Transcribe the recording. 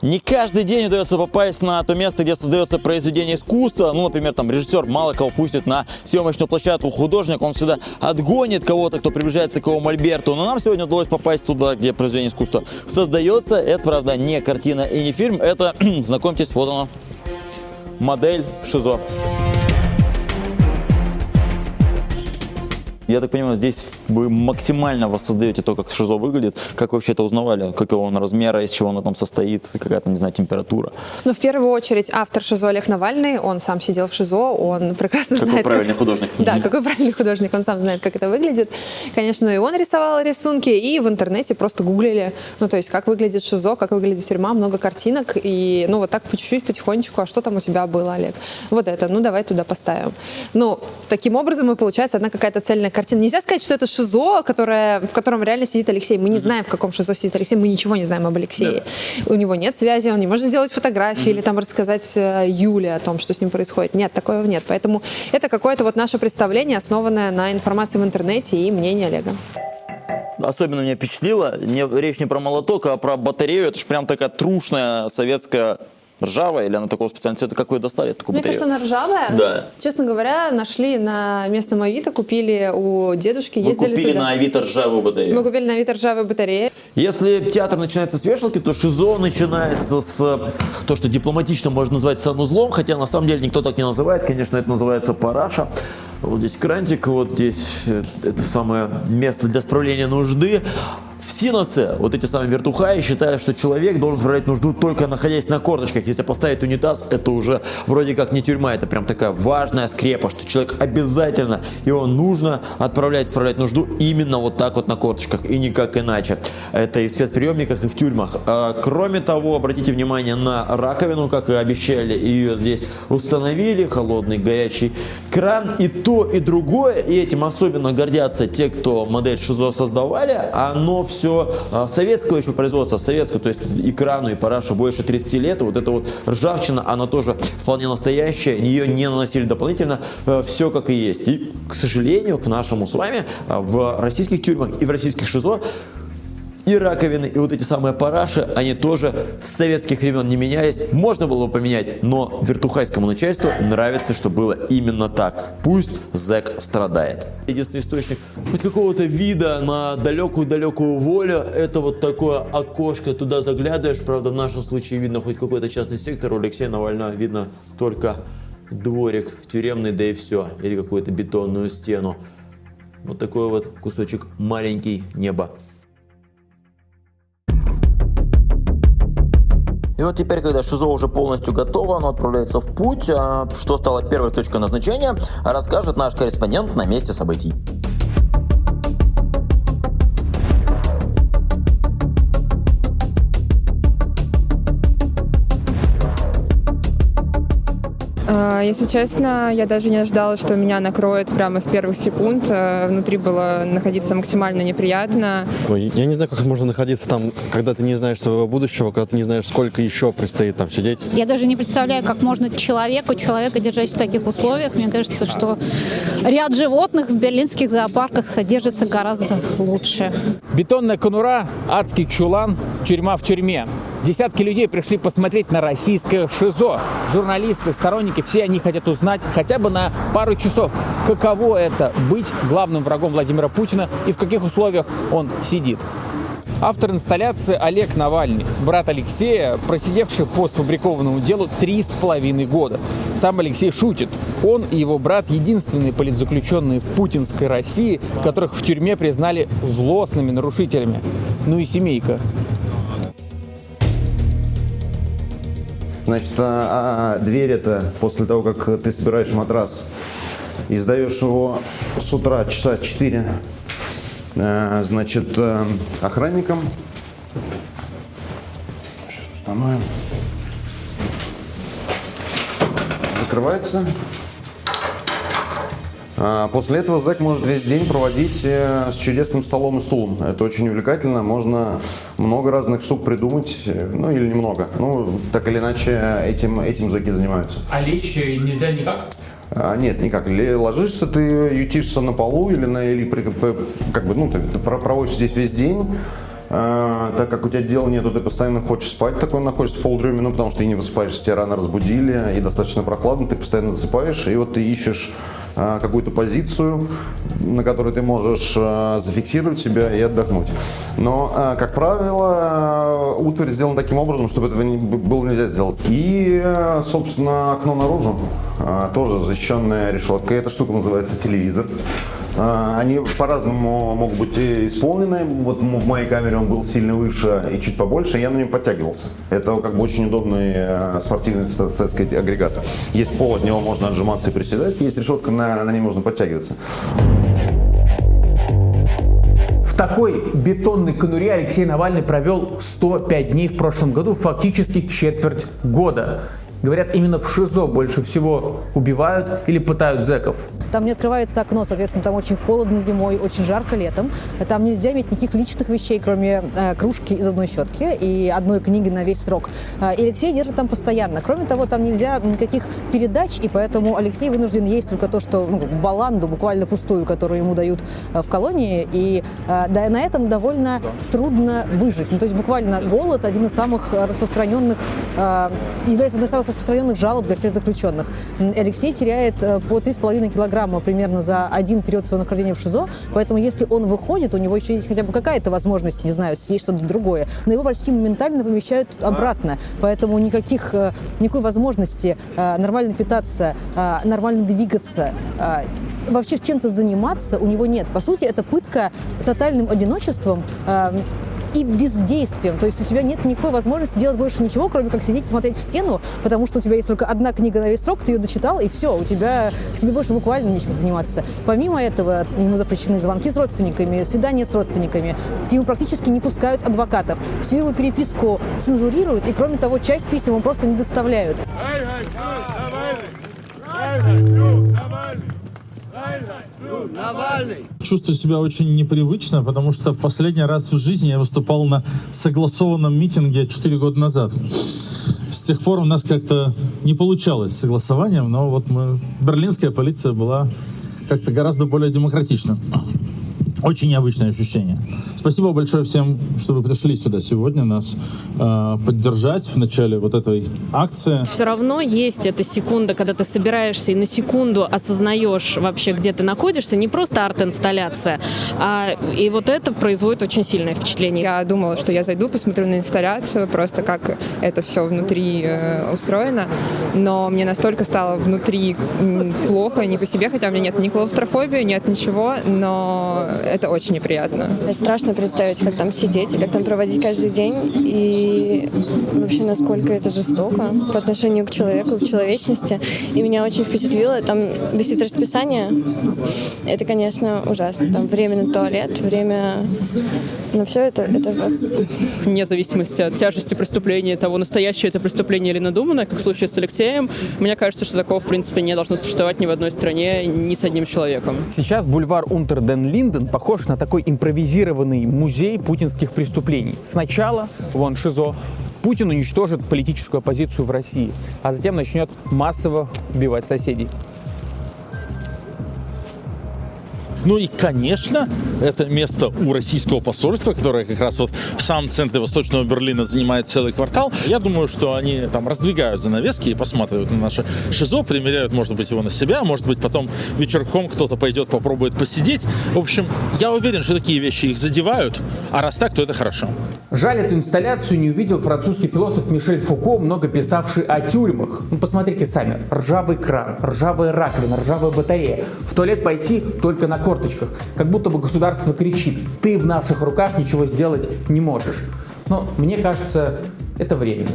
Не каждый день удается попасть на то место, где создается произведение искусства. Ну, например, там режиссер мало кого пустит на съемочную площадку. Художник, он всегда отгонит кого-то, кто приближается к его мольберту. Но нам сегодня удалось попасть туда, где произведение искусства создается. Это, правда, не картина и не фильм. Это, знакомьтесь, вот оно, модель ШИЗО. Я так понимаю, здесь вы максимально воссоздаете то, как ШИЗО выглядит. Как вы вообще это узнавали? Какого он размера, из чего оно там состоит, какая-то, не знаю, температура? Ну, в первую очередь, автор ШИЗО Олег Навальный, он сам сидел в ШИЗО, он прекрасно какой знает... правильный как... художник. Да, какой правильный художник, он сам знает, как это выглядит. Конечно, и он рисовал рисунки, и в интернете просто гуглили, ну, то есть, как выглядит ШИЗО, как выглядит тюрьма, много картинок, и, ну, вот так по чуть-чуть, потихонечку, а что там у тебя было, Олег? Вот это, ну, давай туда поставим. Ну, таким образом и получается одна какая-то цельная картина. Нельзя сказать, что это ШИЗО, которое, в котором реально сидит Алексей. Мы не знаем, в каком ШИЗО сидит Алексей, мы ничего не знаем об Алексее. У него нет связи, он не может сделать фотографии или там рассказать э, Юле о том, что с ним происходит. Нет, такого нет. Поэтому это какое-то вот наше представление, основанное на информации в интернете и мнении Олега. Особенно меня впечатлило, не, речь не про молоток, а про батарею. Это же прям такая трушная советская ржавая или она такого специального цвета? Как вы ее достали, такую Мне батарею? кажется, она ржавая. Да. Честно говоря, нашли на местном Авито, купили у дедушки, Вы ездили купили туда. на Авито ржавую батарею. Мы купили на Авито ржавую батарею. Если театр начинается с вешалки, то ШИЗО начинается с э, то, что дипломатично можно назвать санузлом, хотя на самом деле никто так не называет. Конечно, это называется параша. Вот здесь крантик, вот здесь э, это самое место для справления нужды. В Синовце вот эти самые вертухаи считают, что человек должен справлять нужду только находясь на корточках. Если поставить унитаз, это уже вроде как не тюрьма, это прям такая важная скрепа, что человек обязательно, его нужно отправлять справлять нужду именно вот так вот на корточках и никак иначе. Это и в спецприемниках, и в тюрьмах. А, Кроме того, обратите внимание на раковину, как и обещали, ее здесь установили, холодный, горячий кран. И то, и другое, и этим особенно гордятся те, кто модель ШИЗО создавали, оно все советского еще производства, советского, то есть и крану, и парашу больше 30 лет, вот эта вот ржавчина, она тоже вполне настоящая, ее не наносили дополнительно, все как и есть. И, к сожалению, к нашему с вами, э, в российских тюрьмах и в российских ШИЗО и раковины, и вот эти самые параши, они тоже с советских времен не менялись. Можно было бы поменять, но вертухайскому начальству нравится, что было именно так. Пусть зэк страдает. Единственный источник хоть какого-то вида на далекую-далекую волю, это вот такое окошко, туда заглядываешь, правда в нашем случае видно хоть какой-то частный сектор, у Алексея Навального видно только дворик тюремный, да и все, или какую-то бетонную стену. Вот такой вот кусочек маленький неба. И вот теперь, когда ШИЗО уже полностью готово, оно отправляется в путь. А Что стало первой точкой назначения, расскажет наш корреспондент на месте событий. Если честно, я даже не ожидала, что меня накроет прямо с первых секунд. Э, Внутри было находиться максимально неприятно. Ой, Я не знаю, как можно находиться там, когда ты не знаешь своего будущего, когда ты не знаешь, сколько еще предстоит там сидеть. Я даже не представляю, как можно человеку, человека держать в таких условиях. Мне кажется, что ряд животных в берлинских зоопарках содержится гораздо лучше. Бетонная конура, адский чулан, тюрьма в тюрьме. Десятки людей пришли посмотреть на российское ШИЗО. Журналисты, сторонники, все они хотят узнать хотя бы на пару часов, каково это быть главным врагом Владимира Путина и в каких условиях он сидит. Автор инсталляции Олег Навальный, брат Алексея, просидевший по сфабрикованному делу три с половиной года. Сам Алексей шутит. Он и его брат единственные политзаключенные в путинской России, которых в тюрьме признали злостными нарушителями. Ну и семейка. Значит, а, а, дверь это после того, как ты собираешь матрас и сдаешь его с утра часа 4, э, значит, э, охранникам. Сейчас установим. Закрывается. А, После этого зэк может весь день проводить э, с чудесным столом и стулом. Это очень увлекательно. Можно много разных штук придумать, э, ну или немного. Ну, так или иначе, этим, этим зэки занимаются. А лечь нельзя никак? А, нет, никак. Или ложишься, ты ютишься на полу или на или как бы, ну, ты, ты про- проводишь здесь весь день. э, так как у тебя дела нету, ты постоянно хочешь спать, такой находишься в полудреме, ну, потому что ты не высыпаешься, тебя рано разбудили, и достаточно прохладно, ты постоянно засыпаешь, и вот ты ищешь э, какую-то позицию, на которой ты можешь э, зафиксировать себя и отдохнуть. Но, э, как правило, э, утварь сделан таким образом, чтобы этого не, было нельзя сделать. И, э, собственно, окно наружу э, тоже защищенная решеткой. Эта штука называется телевизор. Э, Они по-разному могут быть исполнены. Вот в моей камере он был сильно выше и чуть побольше, я на нем подтягивался. Это как бы очень удобный э, спортивный, так сказать, агрегат. Есть пол, от него можно отжиматься и приседать, есть решетка, на, на ней можно подтягиваться. В такой бетонной конуре Алексей Навальный провел 105 дней в прошлом году, фактически четверть года. Говорят, именно в ШИЗО больше всего убивают или пытают зэков. Там не открывается окно, соответственно, там очень холодно зимой, очень жарко летом. Там нельзя иметь никаких личных вещей, кроме э, кружки и зубной щетки и одной книги на весь срок. Э, и Алексей держит там постоянно. Кроме того, там нельзя никаких передач, и поэтому Алексей вынужден есть только то, что ну, баланду, буквально пустую, которую ему дают э, в колонии. И э, да, на этом довольно трудно выжить. Ну, то есть буквально голод один из самых распространенных, э, является одной из самых распространенных жалоб для всех заключенных. Алексей теряет э, по 3,5 килограмма примерно за один период своего нахождения в ШИЗО, поэтому если он выходит, у него еще есть хотя бы какая-то возможность, не знаю, съесть что-то другое, но его почти моментально помещают обратно, поэтому никаких, э, никакой возможности э, нормально питаться, нормально двигаться, вообще чем-то заниматься у него нет. По сути, это пытка тотальным одиночеством, и бездействием. То есть у тебя нет никакой возможности делать больше ничего, кроме как сидеть и смотреть в стену, потому что у тебя есть только одна книга на весь срок, ты ее дочитал, и все, у тебя, тебе больше буквально нечем заниматься. Помимо этого, ему запрещены звонки с родственниками, свидания с родственниками, к нему практически не пускают адвокатов. Всю его переписку цензурируют, и кроме того, часть писем ему просто не доставляют. Чувствую себя очень непривычно, потому что в последний раз в жизни я выступал на согласованном митинге 4 года назад. С тех пор у нас как-то не получалось с согласованием, но вот мы, берлинская полиция была как-то гораздо более демократична. Очень необычное ощущение. Спасибо большое всем, что вы пришли сюда сегодня нас э, поддержать в начале вот этой акции. Все равно есть эта секунда, когда ты собираешься и на секунду осознаешь вообще, где ты находишься, не просто арт-инсталляция, а и вот это производит очень сильное впечатление. Я думала, что я зайду, посмотрю на инсталляцию, просто как это все внутри э, устроено, но мне настолько стало внутри плохо, не по себе, хотя у меня нет ни клаустрофобии, нет ничего, но это очень неприятно. Страшно представить, как там сидеть и как там проводить каждый день. И вообще, насколько это жестоко по отношению к человеку, к человечности. И меня очень впечатлило, там висит расписание. Это, конечно, ужасно. Там время на туалет, время... Но все это, это вне зависимости от тяжести преступления, того, настоящее это преступление или надуманное, как в случае с Алексеем, мне кажется, что такого, в принципе, не должно существовать ни в одной стране, ни с одним человеком. Сейчас бульвар Унтер-ден-Линден похож на такой импровизированный музей путинских преступлений. Сначала, вон ШИЗО, Путин уничтожит политическую оппозицию в России, а затем начнет массово убивать соседей. Ну и, конечно, это место у российского посольства, которое как раз вот в самом центре Восточного Берлина занимает целый квартал. Я думаю, что они там раздвигают занавески и посматривают на наше ШИЗО, примеряют, может быть, его на себя, может быть, потом вечерком кто-то пойдет, попробует посидеть. В общем, я уверен, что такие вещи их задевают, а раз так, то это хорошо. Жаль, эту инсталляцию не увидел французский философ Мишель Фуко, много писавший о тюрьмах. Ну, посмотрите сами. Ржавый кран, ржавая раковина, ржавая батарея. В туалет пойти только на корточках. Как будто бы государство кричит, ты в наших руках ничего сделать не можешь. Но мне кажется, это временно.